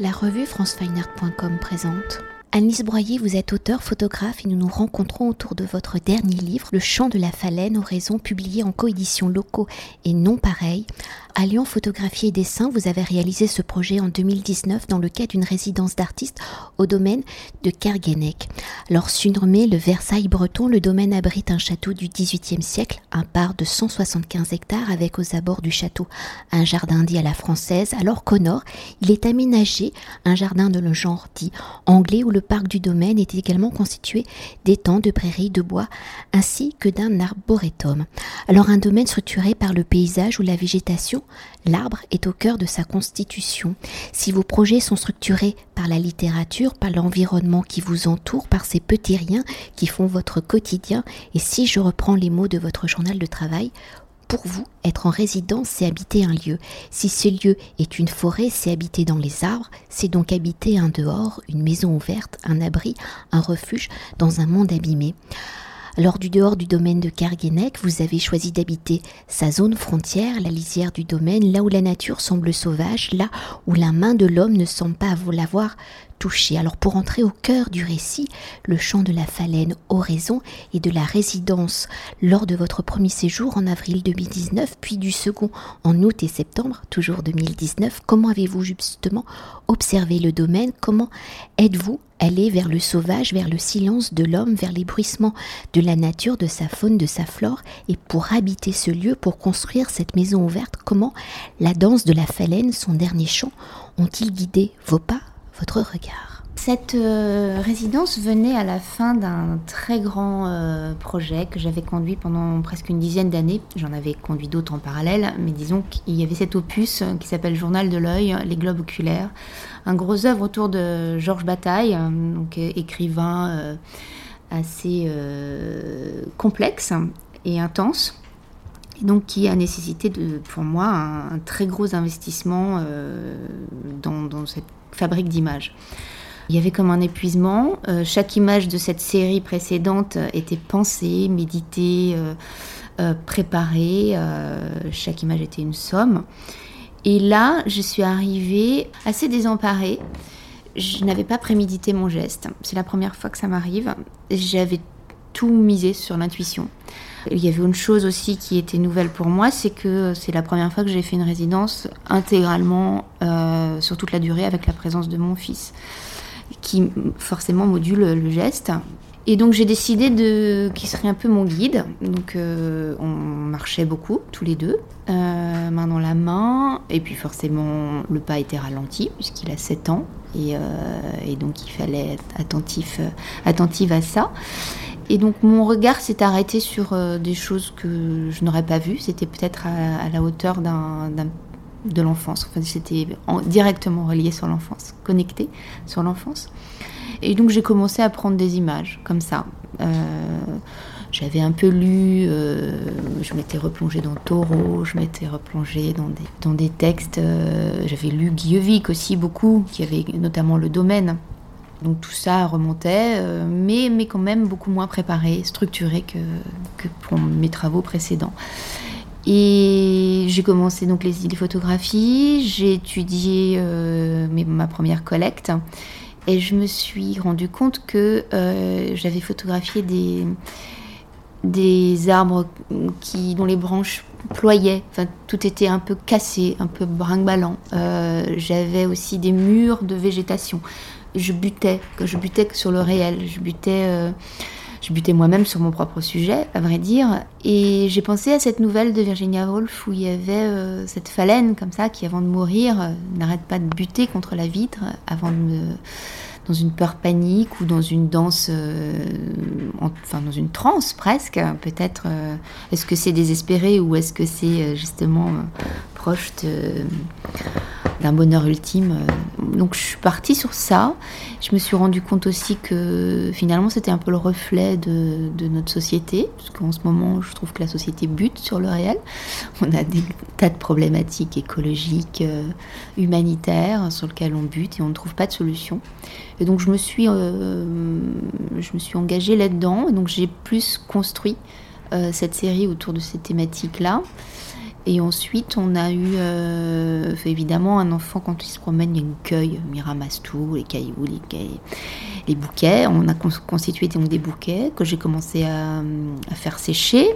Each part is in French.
La revue francefineart.com présente. Alice Broyer, vous êtes auteur, photographe et nous nous rencontrons autour de votre dernier livre, Le chant de la phalène, oraison, publié en coédition locaux et non pareil. Alliant photographie et dessin, vous avez réalisé ce projet en 2019 dans le cadre d'une résidence d'artiste au domaine de Kerguenec. Alors surnommé le Versailles breton, le domaine abrite un château du XVIIIe siècle, un parc de 175 hectares avec aux abords du château un jardin dit à la française, alors qu'au nord, il est aménagé un jardin de le genre dit anglais où le parc du domaine est également constitué d'étangs, de prairies, de bois ainsi que d'un arboretum. Alors un domaine structuré par le paysage ou la végétation L'arbre est au cœur de sa constitution. Si vos projets sont structurés par la littérature, par l'environnement qui vous entoure, par ces petits riens qui font votre quotidien, et si je reprends les mots de votre journal de travail, pour vous, être en résidence, c'est habiter un lieu. Si ce lieu est une forêt, c'est habiter dans les arbres, c'est donc habiter un dehors, une maison ouverte, un abri, un refuge dans un monde abîmé. Lors du dehors du domaine de Kerguenec, vous avez choisi d'habiter sa zone frontière, la lisière du domaine, là où la nature semble sauvage, là où la main de l'homme ne semble pas l'avoir Alors pour entrer au cœur du récit, le chant de la phalène oraison et de la résidence lors de votre premier séjour en avril 2019, puis du second en août et septembre, toujours 2019, comment avez-vous justement observé le domaine? Comment êtes-vous allé vers le sauvage, vers le silence de l'homme, vers l'ébruissement de la nature, de sa faune, de sa flore? Et pour habiter ce lieu, pour construire cette maison ouverte, comment la danse de la phalène, son dernier chant, ont-ils guidé vos pas? Regard. Cette euh, résidence venait à la fin d'un très grand euh, projet que j'avais conduit pendant presque une dizaine d'années. J'en avais conduit d'autres en parallèle, mais disons qu'il y avait cet opus qui s'appelle Journal de l'œil, les globes oculaires, un gros œuvre autour de Georges Bataille, donc écrivain euh, assez complexe et intense. Donc qui a nécessité pour moi un, très gros investissement dans, dans cette fabrique d'images. Il y avait comme un épuisement. Euh, chaque image de cette série précédente était pensée, méditée, euh, euh, préparée. chaque image était une somme. Et là, je suis arrivée assez désemparée. Je n'avais pas prémédité mon geste. C'est la première fois que ça m'arrive. J'avais tout misé sur l'intuition. Il y avait une chose aussi qui était nouvelle pour moi, c'est que c'est la première fois que j'ai fait une résidence intégralement euh, sur toute la durée avec la présence de mon fils, qui forcément module le geste. Et donc j'ai décidé de qu'il serait un peu mon guide. Donc euh, on marchait beaucoup tous les deux, euh, main dans la main. Et puis forcément le pas était ralenti puisqu'il a 7 ans et, donc il fallait être attentif à ça. Et donc mon regard s'est arrêté sur euh, des choses que je n'aurais pas vues. C'était peut-être à, la hauteur de l'enfance. Enfin, c'était directement relié sur l'enfance, connecté sur l'enfance. Et donc j'ai commencé à prendre des images comme ça. Euh, j'avais un peu lu, euh, je m'étais replongée dans Taureau, je m'étais replongée dans des, dans des textes. j'avais lu Guillevic aussi beaucoup, qui avait notamment le domaine donc tout ça remontait, euh, mais, mais quand même beaucoup moins préparé, structuré que, pour mes travaux précédents. Et j'ai commencé donc les, les photographies, j'ai étudié euh, ma première collecte et je me suis rendu compte que euh, j'avais photographié des, arbres qui, dont les branches ployaient, tout était un peu cassé, un peu brinque-ballant. j'avais aussi des murs de végétation je butais, je butais sur le réel, je butais, euh, je butais moi-même sur mon propre sujet, à vrai dire. Et j'ai pensé à cette nouvelle de Virginia Woolf où il y avait euh, cette phalène comme ça qui, avant de mourir, euh, n'arrête pas de buter contre la vitre, avant de dans une peur panique ou dans une danse, enfin dans une transe presque, peut-être. est-ce que c'est désespéré ou est-ce que c'est justement proche de, d'un bonheur ultime. Donc je suis partie sur ça. Je me suis rendu compte aussi que finalement c'était un peu le reflet de, notre société, parce qu'en ce moment je trouve que la société bute sur le réel. On a des tas de problématiques écologiques, euh, humanitaires sur lesquelles on bute et on ne trouve pas de solution. Et donc je me suis, euh, je me suis engagée là-dedans, donc j'ai plus construit euh, cette série autour de ces thématiques-là. Et ensuite, on a eu euh, évidemment un enfant quand il se promène, il y a une cueille, il ramasse tout, les cailloux, les, bouquets. On a constitué donc des bouquets que j'ai commencé à, faire sécher,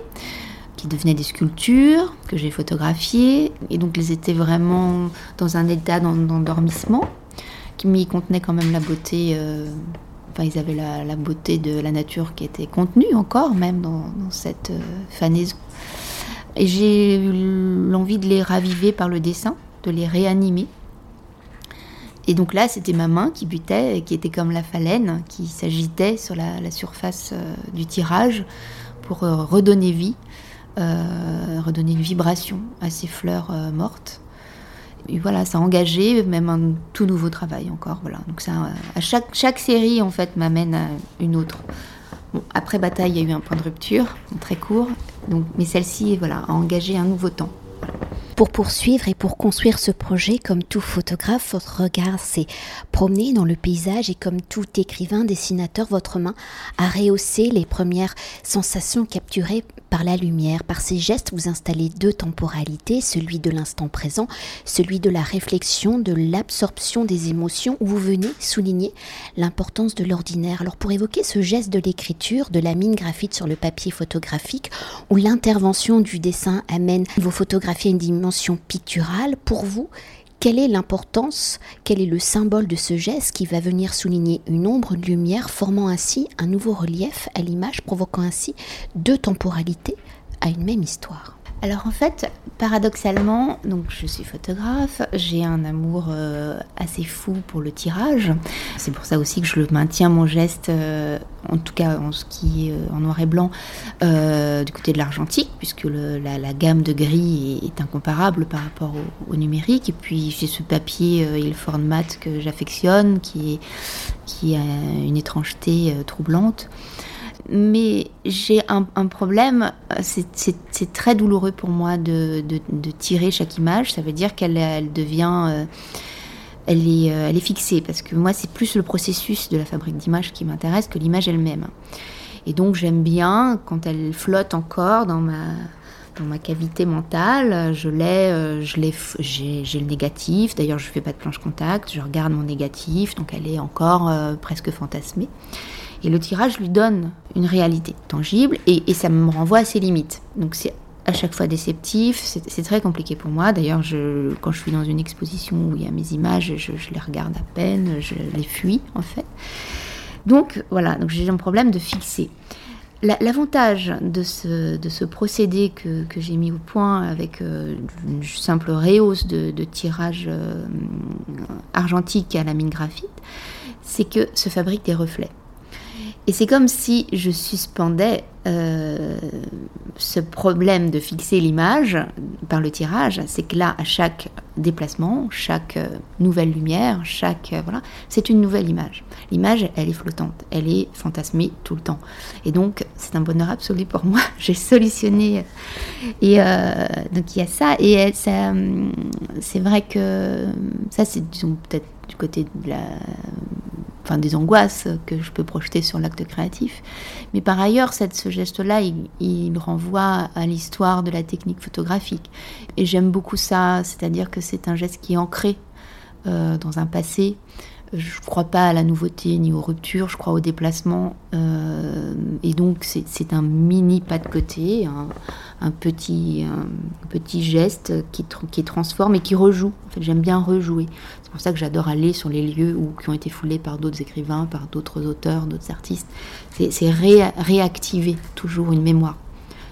qui devenaient des sculptures que j'ai photographiées. Et donc, ils étaient vraiment dans un état d'endormissement qui m'y contenait quand même la beauté. Euh, enfin, ils avaient la, beauté de la nature qui était contenue encore, même dans, cette euh, fanaison. Et j'ai eu l'envie de les raviver par le dessin, de les réanimer. Et donc là, c'était ma main qui butait, qui était comme la phalène, qui s'agitait sur la, surface euh, du tirage pour euh, redonner vie, euh, redonner une vibration à ces fleurs mortes. Et voilà, ça a engagé même un tout nouveau travail encore. Voilà. Donc ça, à chaque, chaque série, en fait, m'amène à une autre après bataille, il y a eu un point de rupture, très court, donc, mais celle-ci voilà, a engagé un nouveau temps. Pour poursuivre et pour construire ce projet, comme tout photographe, votre regard s'est promené dans le paysage et comme tout écrivain, dessinateur, votre main a rehaussé les premières sensations capturées par la lumière. Par ces gestes, vous installez deux temporalités, celui de l'instant présent, celui de la réflexion, de l'absorption des émotions, où vous venez souligner l'importance de l'ordinaire. Alors pour évoquer ce geste de l'écriture, de la mine graphite sur le papier photographique, où l'intervention du dessin amène vos photographies à une dimension picturale, pour vous, quelle est l'importance, quel est le symbole de ce geste qui va venir souligner une ombre, de lumière, formant ainsi un nouveau relief à l'image, provoquant ainsi deux temporalités à une même histoire? Alors en fait, paradoxalement, donc je suis photographe, j'ai un amour euh, assez fou pour le tirage. C'est pour ça aussi que je le maintiens mon geste, euh, en tout cas en ce qui est euh, en noir et blanc, du côté de l'argentique, puisque la, gamme de gris est, incomparable par rapport au, numérique. Et puis j'ai ce papier Ilford Mat que j'affectionne, qui a une étrangeté troublante mais j'ai un, problème, c'est très douloureux pour moi de, tirer chaque image, ça veut dire qu'elle devient... Euh, elle, est, euh, elle est fixée, parce que moi c'est plus le processus de la fabrique d'images qui m'intéresse que l'image elle-même. Et donc j'aime bien quand elle flotte encore dans ma, dans ma cavité mentale, je l'ai, euh, je j'ai, le négatif. D'ailleurs, je fais pas de planche contact, je regarde mon négatif, donc elle est encore presque fantasmée. Et le tirage lui donne une réalité tangible et, ça me renvoie à ses limites. Donc c'est à chaque fois déceptif, c'est très compliqué pour moi. D'ailleurs, quand je suis dans une exposition où il y a mes images, je, les regarde à peine, je les fuis en fait. Donc voilà, donc j'ai un problème de fixer. L'avantage de ce, de procédé que, j'ai mis au point avec euh, une simple réhausse de, tirage euh, argentique à la mine graphite, c'est que se fabrique des reflets. Et c'est comme si je suspendais euh, ce problème de fixer l'image par le tirage. C'est que là, à chaque déplacement, chaque euh, nouvelle lumière, chaque euh, voilà, c'est une nouvelle image. L'image, elle est flottante, elle est fantasmée tout le temps. Et donc, c'est un bonheur absolu pour moi. J'ai solutionné. Et donc, il y a ça. Et c'est vrai que ça, c'est peut-être du côté de la enfin des angoisses que je peux projeter sur l'acte créatif. Mais par ailleurs, cette, ce geste-là, il, renvoie à l'histoire de la technique photographique. Et j'aime beaucoup ça, c'est-à-dire que c'est un geste qui est ancré euh, dans un passé. Je ne crois pas à la nouveauté ni aux ruptures, je crois au déplacement. Euh, et donc c'est un mini pas de côté, un, petit, geste qui, transforme et qui rejoue. En fait, j'aime bien rejouer. C'est pour ça que j'adore aller sur les lieux où, qui ont été foulés par d'autres écrivains, par d'autres auteurs, d'autres artistes. C'est réactiver toujours une mémoire.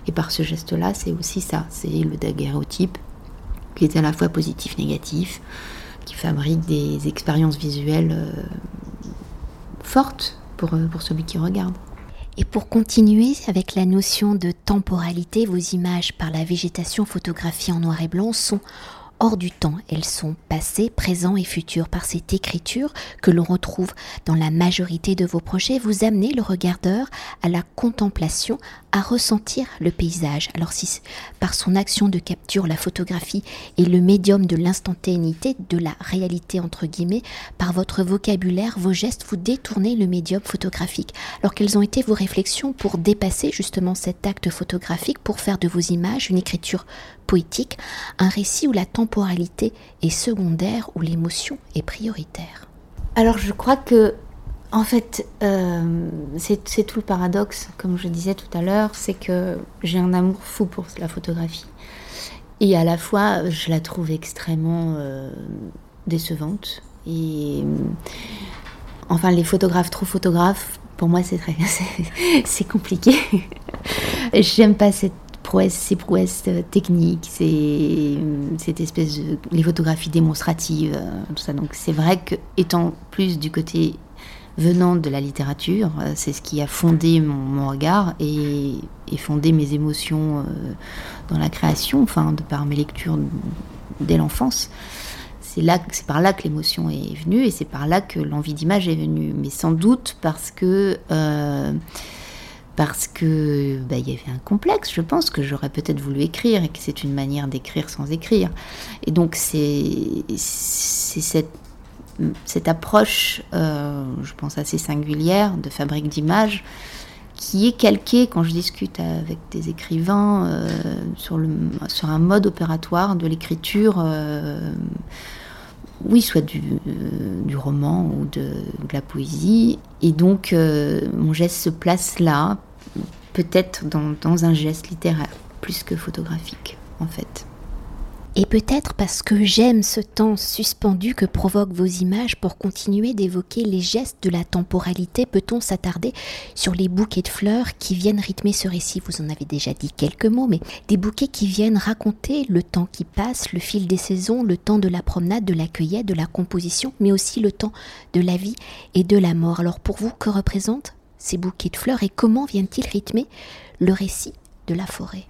Et par ce geste-là, c'est aussi ça, c'est le daguerreotype, qui est à la fois positif-négatif, qui fabrique des expériences visuelles euh, fortes pour, euh, pour celui qui regarde. Et pour continuer avec la notion de temporalité, vos images par la végétation photographiée en noir et blanc sont hors du temps. Elles sont passées, présents et futures. Par cette écriture que l'on retrouve dans la majorité de vos projets, vous amenez le regardeur à la contemplation, à ressentir le paysage. Alors si par son action de capture, la photographie est le médium de l'instantanéité, de la réalité entre guillemets, par votre vocabulaire, vos gestes, vous détournez le médium photographique. Alors quelles ont été vos réflexions pour dépasser justement cet acte photographique, pour faire de vos images une écriture poétique, un récit où la temporalité est secondaire, où l'émotion est prioritaire Alors je crois que en fait, euh, c'est tout le paradoxe, comme je disais tout à l'heure, c'est que j'ai un amour fou pour la photographie. Et à la fois, je la trouve extrêmement euh, décevante. Et enfin, les photographes trop photographes, pour moi, c'est très, c'est compliqué. J'aime pas cette prouesse, ces prouesses techniques, ces, cette espèce de les photographies démonstratives, euh, tout ça. Donc, c'est vrai que étant plus du côté venant de la littérature. Euh, c'est ce qui a fondé mon, regard et, fondé mes émotions euh, dans la création, enfin, de par mes lectures dès l'enfance. C'est là, c'est par là que l'émotion est venue et c'est par là que l'envie d'image est venue. Mais sans doute parce que euh, parce que bah, il y avait un complexe, je pense que j'aurais peut-être voulu écrire et que c'est une manière d'écrire sans écrire. Et donc c'est cette approche, euh, je pense assez singulière, de fabrique d'images, qui est calquée quand je discute avec des écrivains euh, sur, un mode opératoire de l'écriture, euh, oui, soit du, roman ou de, la poésie. Et donc, mon geste se place là, peut-être dans, un geste littéraire, plus que photographique, en fait. Et peut-être parce que j'aime ce temps suspendu que provoquent vos images pour continuer d'évoquer les gestes de la temporalité, peut-on s'attarder sur les bouquets de fleurs qui viennent rythmer ce récit? Vous en avez déjà dit quelques mots, mais des bouquets qui viennent raconter le temps qui passe, le fil des saisons, le temps de la promenade, de la cueillette, de la composition, mais aussi le temps de la vie et de la mort. Alors pour vous, que représentent ces bouquets de fleurs et comment viennent-ils rythmer le récit de la forêt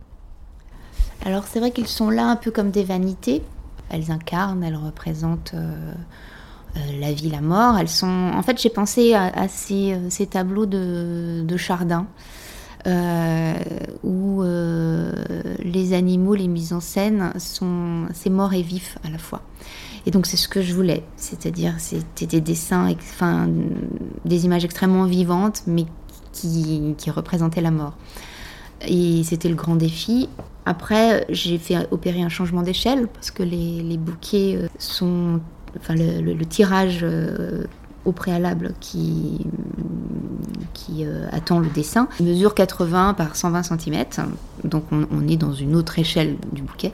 alors c'est vrai qu'ils sont là un peu comme des vanités. Elles incarnent, elles représentent euh, euh, la vie, la mort. Elles sont. En fait, j'ai pensé à, ces, euh, ces, tableaux de Chardin. Où les animaux, les mises en scène sont c'est mort et vif à la fois. Et donc c'est ce que je voulais, c'est-à-dire c'était des dessins, enfin des images extrêmement vivantes, mais qui, représentaient la mort. Et c'était le grand défi. Après, j'ai fait opérer un changement d'échelle parce que les, bouquets euh, sont. Enfin, le, tirage euh, au préalable qui, euh, attend le dessin mesure 80 par 120 cm. Donc, on, on est dans une autre échelle du bouquet.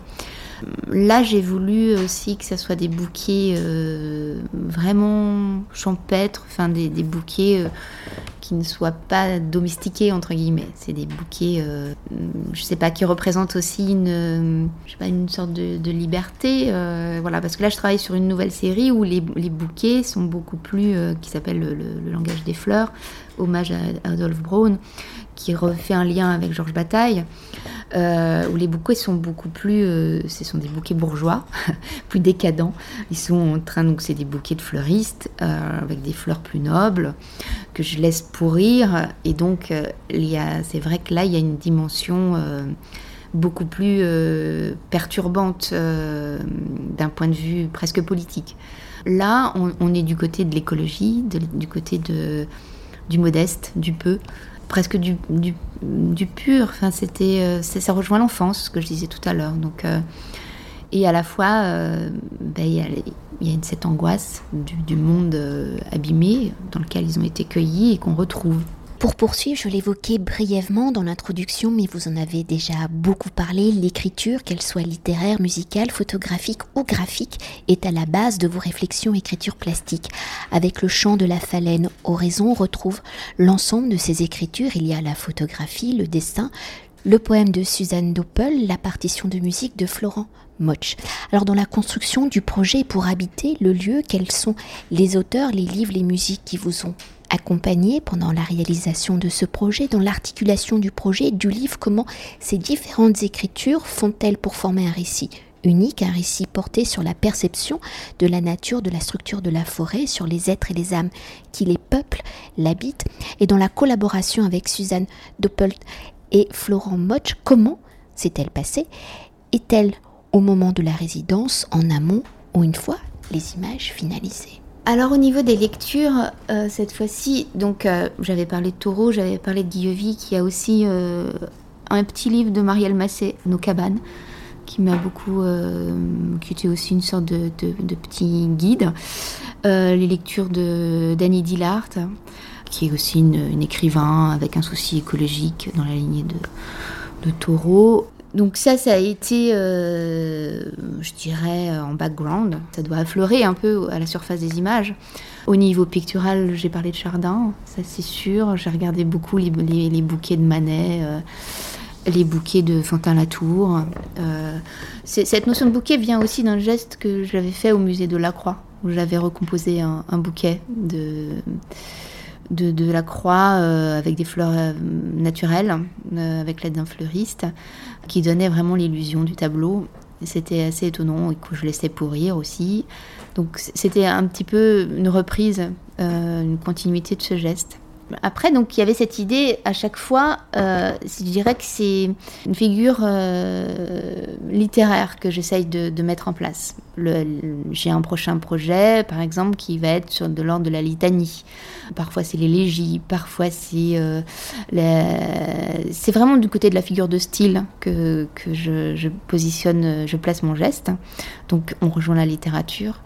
Là, j'ai voulu aussi que ça soit des bouquets euh, vraiment champêtres, enfin des, bouquets euh, qui ne soient pas domestiqués entre guillemets. C'est des bouquets, euh, je sais pas, qui représentent aussi une, sorte de, liberté, voilà. Parce que là, je travaille sur une nouvelle série où les, bouquets sont beaucoup plus, qui s'appelle le, langage des fleurs, hommage à Adolphe Braun, qui refait un lien avec Georges Bataille, euh, où les bouquets sont beaucoup plus, euh, ce sont des bouquets bourgeois, plus décadents. Ils sont en train, donc c'est des bouquets de fleuristes euh, avec des fleurs plus nobles que je laisse pourrir. Et donc, c'est vrai que là, il y a une dimension beaucoup plus perturbante d'un point de vue presque politique. Là, on, est du côté de l'écologie, du côté de, du modeste, du peu presque du, du, pur. Enfin, euh, ça rejoint l'enfance, ce que je disais tout à l'heure. Donc, euh, et à la fois, euh, ben, il y, a, cette angoisse du, du monde abîmé dans lequel ils ont été cueillis et qu'on retrouve. Pour poursuivre, je l'évoquais brièvement dans l'introduction, mais vous en avez déjà beaucoup parlé, l'écriture, qu'elle soit littéraire, musicale, photographique ou graphique, est à la base de vos réflexions écriture plastique. Avec le chant de la phalène oraison, on retrouve l'ensemble de ces écritures. Il y a la photographie, le dessin, le poème de Suzanne Doppel, la partition de musique de Florent Moch. Alors dans la construction du projet pour habiter le lieu, quels sont les auteurs, les livres, les musiques qui vous ont accompagné pendant la réalisation de ce projet, dans l'articulation du projet, du livre, comment ces différentes écritures font-elles pour former un récit unique, un récit porté sur la perception de la nature, de la structure de la forêt, sur les êtres et les âmes qui les peuplent, l'habitent, et dans la collaboration avec Suzanne Doppelt et Florent Moch, comment s'est-elle passée? Est-elle au moment de la résidence, en amont ou une fois les images finalisées? Alors au niveau des lectures, euh, cette fois-ci, donc euh, j'avais parlé de Taureau, j'avais parlé de Guillevi, qui a aussi euh, un petit livre de Marielle Massé, Nos cabanes, qui m'a beaucoup, qui était aussi une sorte de, petit guide. les lectures de Danny Dillard, qui est aussi une, écrivain avec un souci écologique dans la lignée de, de Taureau. Donc ça, ça a été, euh, je dirais, en background. Ça doit affleurer un peu à la surface des images. Au niveau pictural, j'ai parlé de Chardin, ça c'est sûr. J'ai regardé beaucoup les, bouquets de Manet, euh, les bouquets de Fantin-Latour. Euh, cette notion de bouquet vient aussi d'un geste que j'avais fait au musée de la Croix, où j'avais recomposé un, bouquet de... De, la croix avec des fleurs naturelles, avec l'aide d'un fleuriste qui donnait vraiment l'illusion du tableau. C'était assez étonnant et que je laissais pourrir aussi. Donc c'était un petit peu une reprise, euh, une continuité de ce geste. Après, donc, il y avait cette idée à chaque fois, euh, je dirais que c'est une figure euh, littéraire que j'essaye de, mettre en place. J'ai un prochain projet, par exemple, qui va être sur de l'ordre de la litanie. Parfois, c'est l'élégie, parfois, c'est euh, c'est vraiment du côté de la figure de style que, je, positionne, je place mon geste. Donc, on rejoint la littérature.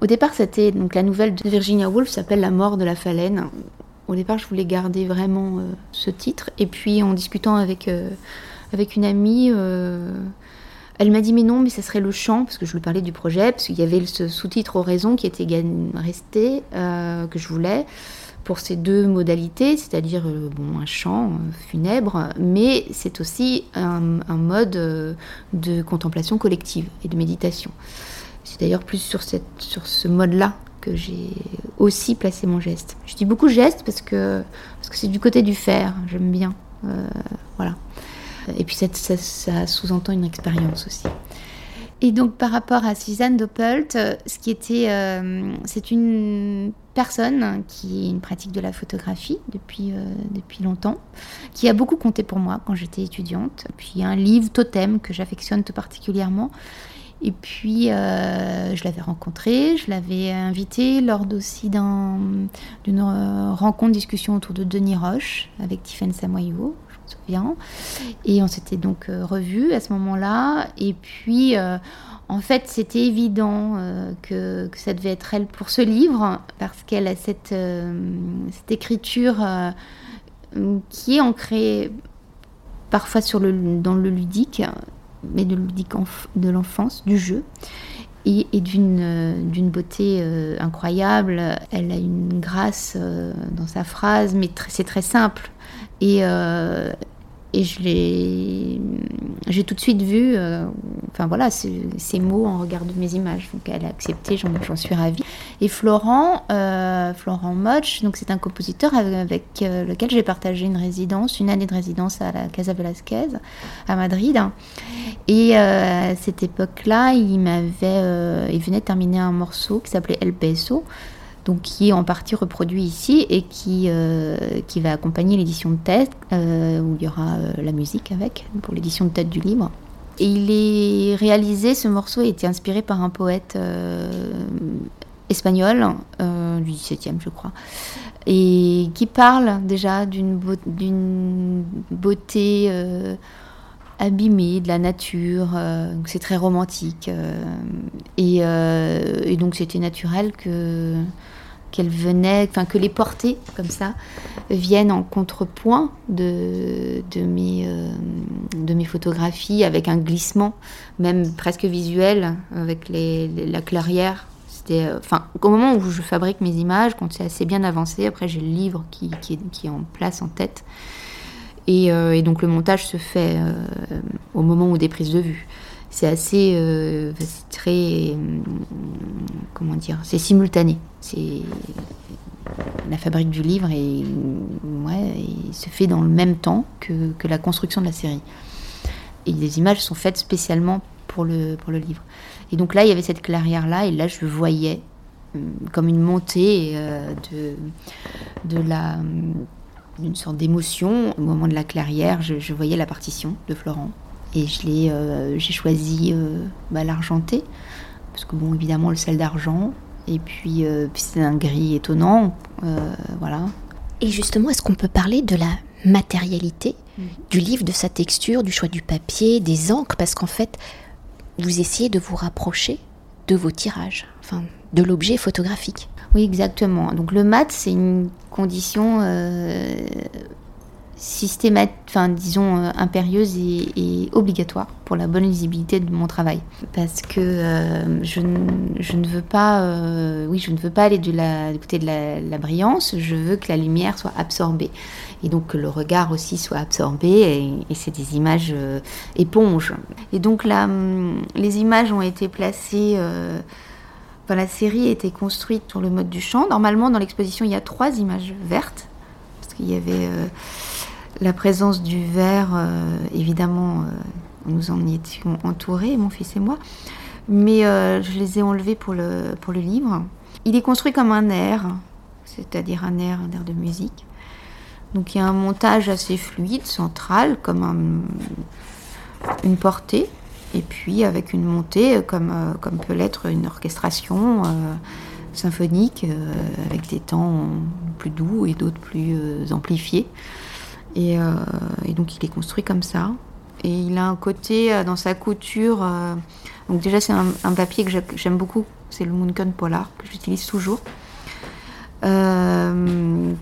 Au départ, c'était donc la nouvelle de Virginia Woolf s'appelle La mort de la phalène. Au départ, je voulais garder vraiment euh, ce titre. Et puis, en discutant avec, euh, avec une amie, euh, elle m'a dit Mais non, mais ça serait le chant, parce que je lui parlais du projet, parce qu'il y avait ce sous-titre Oraison qui était resté, que je voulais, pour ces deux modalités, c'est-à-dire bon, un chant funèbre, mais c'est aussi un, un mode de contemplation collective et de méditation. C'est d'ailleurs plus sur, cette, sur ce mode-là que j'ai aussi placé mon geste. Je dis beaucoup geste parce que parce que c'est du côté du faire, j'aime bien. Euh, voilà. Et puis ça, sous-entend une expérience aussi. Et donc par rapport à Suzanne Doppelt, ce qui était, euh, c'est une personne qui est une pratique de la photographie depuis, euh, depuis longtemps, qui a beaucoup compté pour moi quand j'étais étudiante. Puis un livre totem que j'affectionne tout particulièrement, et puis, euh, je l'avais rencontré, je l'avais invité lors aussi d'une rencontre, discussion autour de Denis Roche avec Tiffaine Samoyo, je me souviens. Et on s'était donc euh, revus à ce moment-là. Et puis, euh, en fait, c'était évident que, que, ça devait être elle pour ce livre, parce qu'elle a cette, cette écriture qui est ancrée parfois sur le, dans le ludique mais de de l'enfance, du jeu, et, euh, d'une beauté euh, incroyable. Elle a une grâce euh, dans sa phrase, mais c'est très simple. Et, et je l'ai, j'ai tout de suite vu, euh, enfin voilà, ces, mots en regard de mes images. Donc elle a accepté, j'en, suis ravie. Et Florent, euh, Florent Moch, donc c'est un compositeur avec, euh, lequel j'ai partagé une résidence, une année de résidence à la Casa Velasquez à Madrid. Et à cette époque-là, il m'avait, il venait de terminer un morceau qui s'appelait El Beso donc qui est en partie reproduit ici et qui, euh, qui va accompagner l'édition de tête, euh, où il y aura euh, la musique avec, pour l'édition de tête du livre. Et il est réalisé, ce morceau a été inspiré par un poète espagnol du XVIIe, je crois, et qui parle déjà d'une beauté abîmée de la nature. c'est très romantique. et, donc c'était naturel que qu'elle venait, enfin que les portées comme ça viennent en contrepoint de, de, mes, euh, de mes photographies avec un glissement, même presque visuel, avec les, la clairière. C'était, euh, enfin, au moment où je fabrique mes images, quand c'est assez bien avancé, après j'ai le livre qui, qui, est, en place en tête. Euh, et donc le montage se fait au moment où des prises de vue c'est assez euh, très comment dire c'est simultané. C'est la fabrique du livre et ouais se fait dans le même temps que, que, la construction de la série. Et les images sont faites spécialement pour le pour le livre. Et donc là il y avait cette clairière là et là je voyais euh, comme une montée euh, de de la d'une sorte d'émotion. Au moment de la clairière je voyais la partition de Florent et je l'ai, euh, j'ai choisi euh, bah, l'argenté, parce que bon, évidemment, le sel d'argent. Et puis, euh, puis c'est un gris étonnant, voilà. Et justement, est-ce qu'on peut parler de la matérialité mm. du livre, de sa texture, du choix du papier, des encres? Parce qu'en fait, vous essayez de vous rapprocher de vos tirages, enfin de l'objet photographique. Oui, exactement. Donc le mat, c'est une condition euh, systématique, enfin disons euh, impérieuse et, obligatoire pour la bonne lisibilité de mon travail. Parce que euh, je, ne veux pas, euh, oui, je ne veux pas aller du, côté de la, brillance. Je veux que la lumière soit absorbée et donc que le regard aussi soit absorbé. Et, c'est des images éponges. Et donc là, hum, les images ont été placées. la série été construite sur le mode du champ. Normalement, dans l'exposition, il y a trois images vertes parce qu'il y avait la présence du verre, euh, évidemment, euh, nous en étions entourés, mon fils et moi, mais euh, je les ai enlevés pour le, pour le livre. Il est construit comme un air, c'est-à-dire un air, un air de musique. Donc il y a un montage assez fluide, central, comme une portée, et puis avec une montée comme, comme peut l'être une orchestration symphonique, avec des temps plus doux et d'autres plus amplifiés. Euh, et, donc il est construit comme ça. Et il a un côté euh, dans sa couture. Euh, donc déjà c'est un, papier que j'aime beaucoup. C'est le Munken Polar que j'utilise toujours.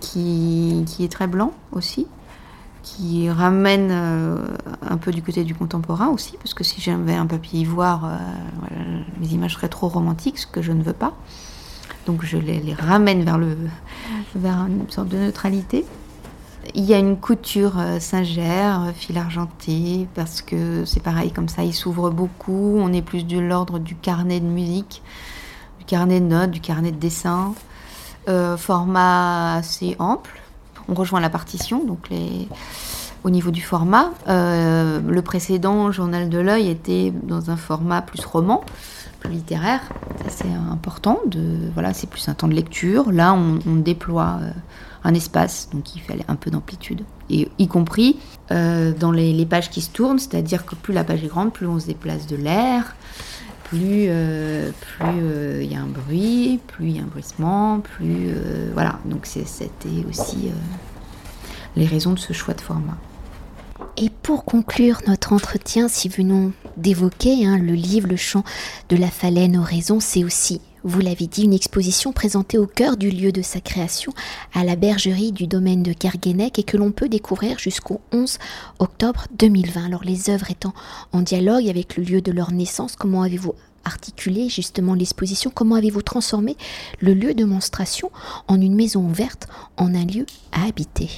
qui, qui, est très blanc aussi, qui ramène un peu du côté du contemporain aussi, parce que si j'avais un papier ivoire, les images seraient trop romantiques, ce que je ne veux pas. Donc je les, les ramène vers, le, vers une sorte de neutralité. Il y a une couture euh, singère, euh, fil argenté, parce que c'est pareil, comme ça, il s'ouvre beaucoup. On est plus de l'ordre du carnet de musique, du carnet de notes, du carnet de dessin. Euh, format assez ample. On rejoint la partition, donc les... au niveau du format. le précédent, Journal de l'œil, était dans un format plus roman, plus littéraire. C'est important. Voilà, c'est plus un temps de lecture. Là, on, déploie un espace, donc il fallait un peu d'amplitude. Et y compris euh, dans les, pages qui se tournent, c'est-à-dire que plus la page est grande, plus on se déplace de l'air, plus euh, euh, il y a un bruit, plus il y a un bruissement, plus voilà. Donc c'était aussi les raisons de ce choix de format. Et pour conclure notre entretien, si venons d'évoquer hein, le livre Le chant de la phalène aux raisons, c'est aussi vous l'avez dit, une exposition présentée au cœur du lieu de sa création, à la bergerie du domaine de Kerguenec et que l'on peut découvrir jusqu'au 11 octobre 2020. Alors les œuvres étant en dialogue avec le lieu de leur naissance, comment avez-vous articulé justement l'exposition? Comment avez-vous transformé le lieu de monstration en une maison ouverte, en un lieu à habiter?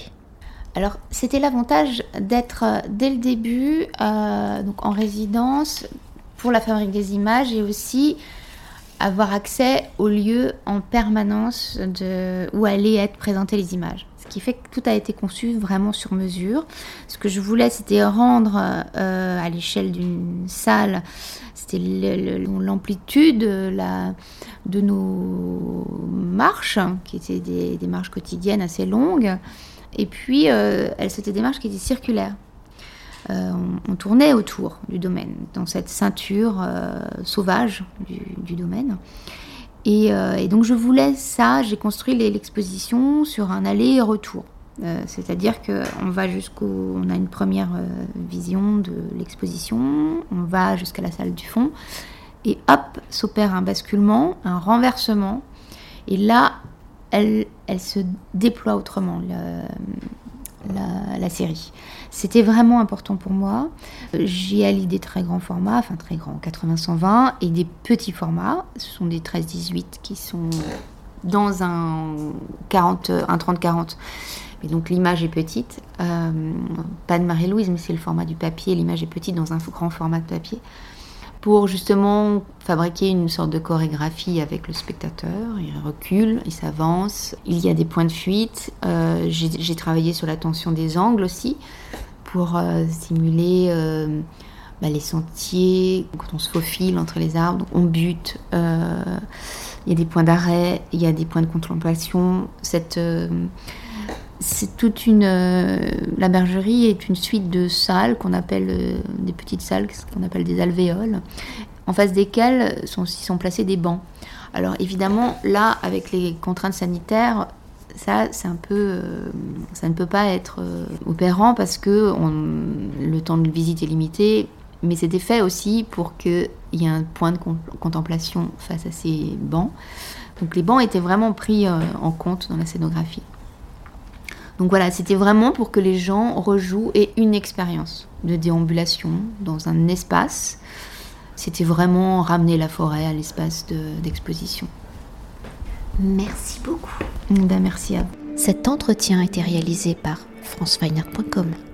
Alors, c'était l'avantage d'être euh, dès le début euh, donc en résidence pour la fabrique des images et aussi avoir accès au lieu en permanence où allaient être présentées les images. Ce qui fait que tout a été conçu vraiment sur mesure. Ce que je voulais, c'était rendre euh, à l'échelle d'une salle, c'était l'amplitude de nos marches, qui étaient des, marches quotidiennes assez longues. Et puis, euh, c'était des marches qui étaient circulaires. Euh, on, tournait autour du domaine, dans cette ceinture euh, sauvage du, domaine. Et, donc je voulais ça, j'ai construit l'exposition sur un aller-retour. C'est-à-dire qu'on va jusqu'au. On a une première vision de l'exposition, on va jusqu'à la salle du fond, et hop, s'opère un basculement, un renversement, et là, elle, se déploie autrement, la série. C'était vraiment important pour moi. J'ai allié des très grands formats, enfin très grands, 80-120, et des petits formats. Ce sont des 13-18 qui sont dans un 40, un 30-40. Mais donc l'image est petite. Euh, pas de Marie-Louise, mais c'est le format du papier. L'image est petite dans un grand format de papier pour justement fabriquer une sorte de chorégraphie avec le spectateur. Il recule, il s'avance, il y a des points de fuite. Euh, j'ai travaillé sur la tension des angles aussi pour euh, simuler euh, bah, les sentiers, quand on se faufile entre les arbres, on bute. il y a des points d'arrêt, il y a des points de contemplation. C'est toute une. Euh, la bergerie est une suite de salles qu'on appelle euh, des petites salles, qu'on appelle des alvéoles, en face desquelles sont, sont placés des bancs. Alors évidemment, là, avec les contraintes sanitaires, ça, c'est un peu, euh, ça ne peut pas être opérant parce que le temps de visite est limité Mais c'était fait aussi pour qu'il y ait un point de contemplation face à ces bancs. Donc les bancs étaient vraiment pris en compte dans la scénographie. Donc voilà, c'était vraiment pour que les gens rejouent et une expérience de déambulation dans un espace. C'était vraiment ramener la forêt à l'espace d'exposition. merci beaucoup. Ben, merci à vous. Cet entretien a été réalisé par franceweiner.com.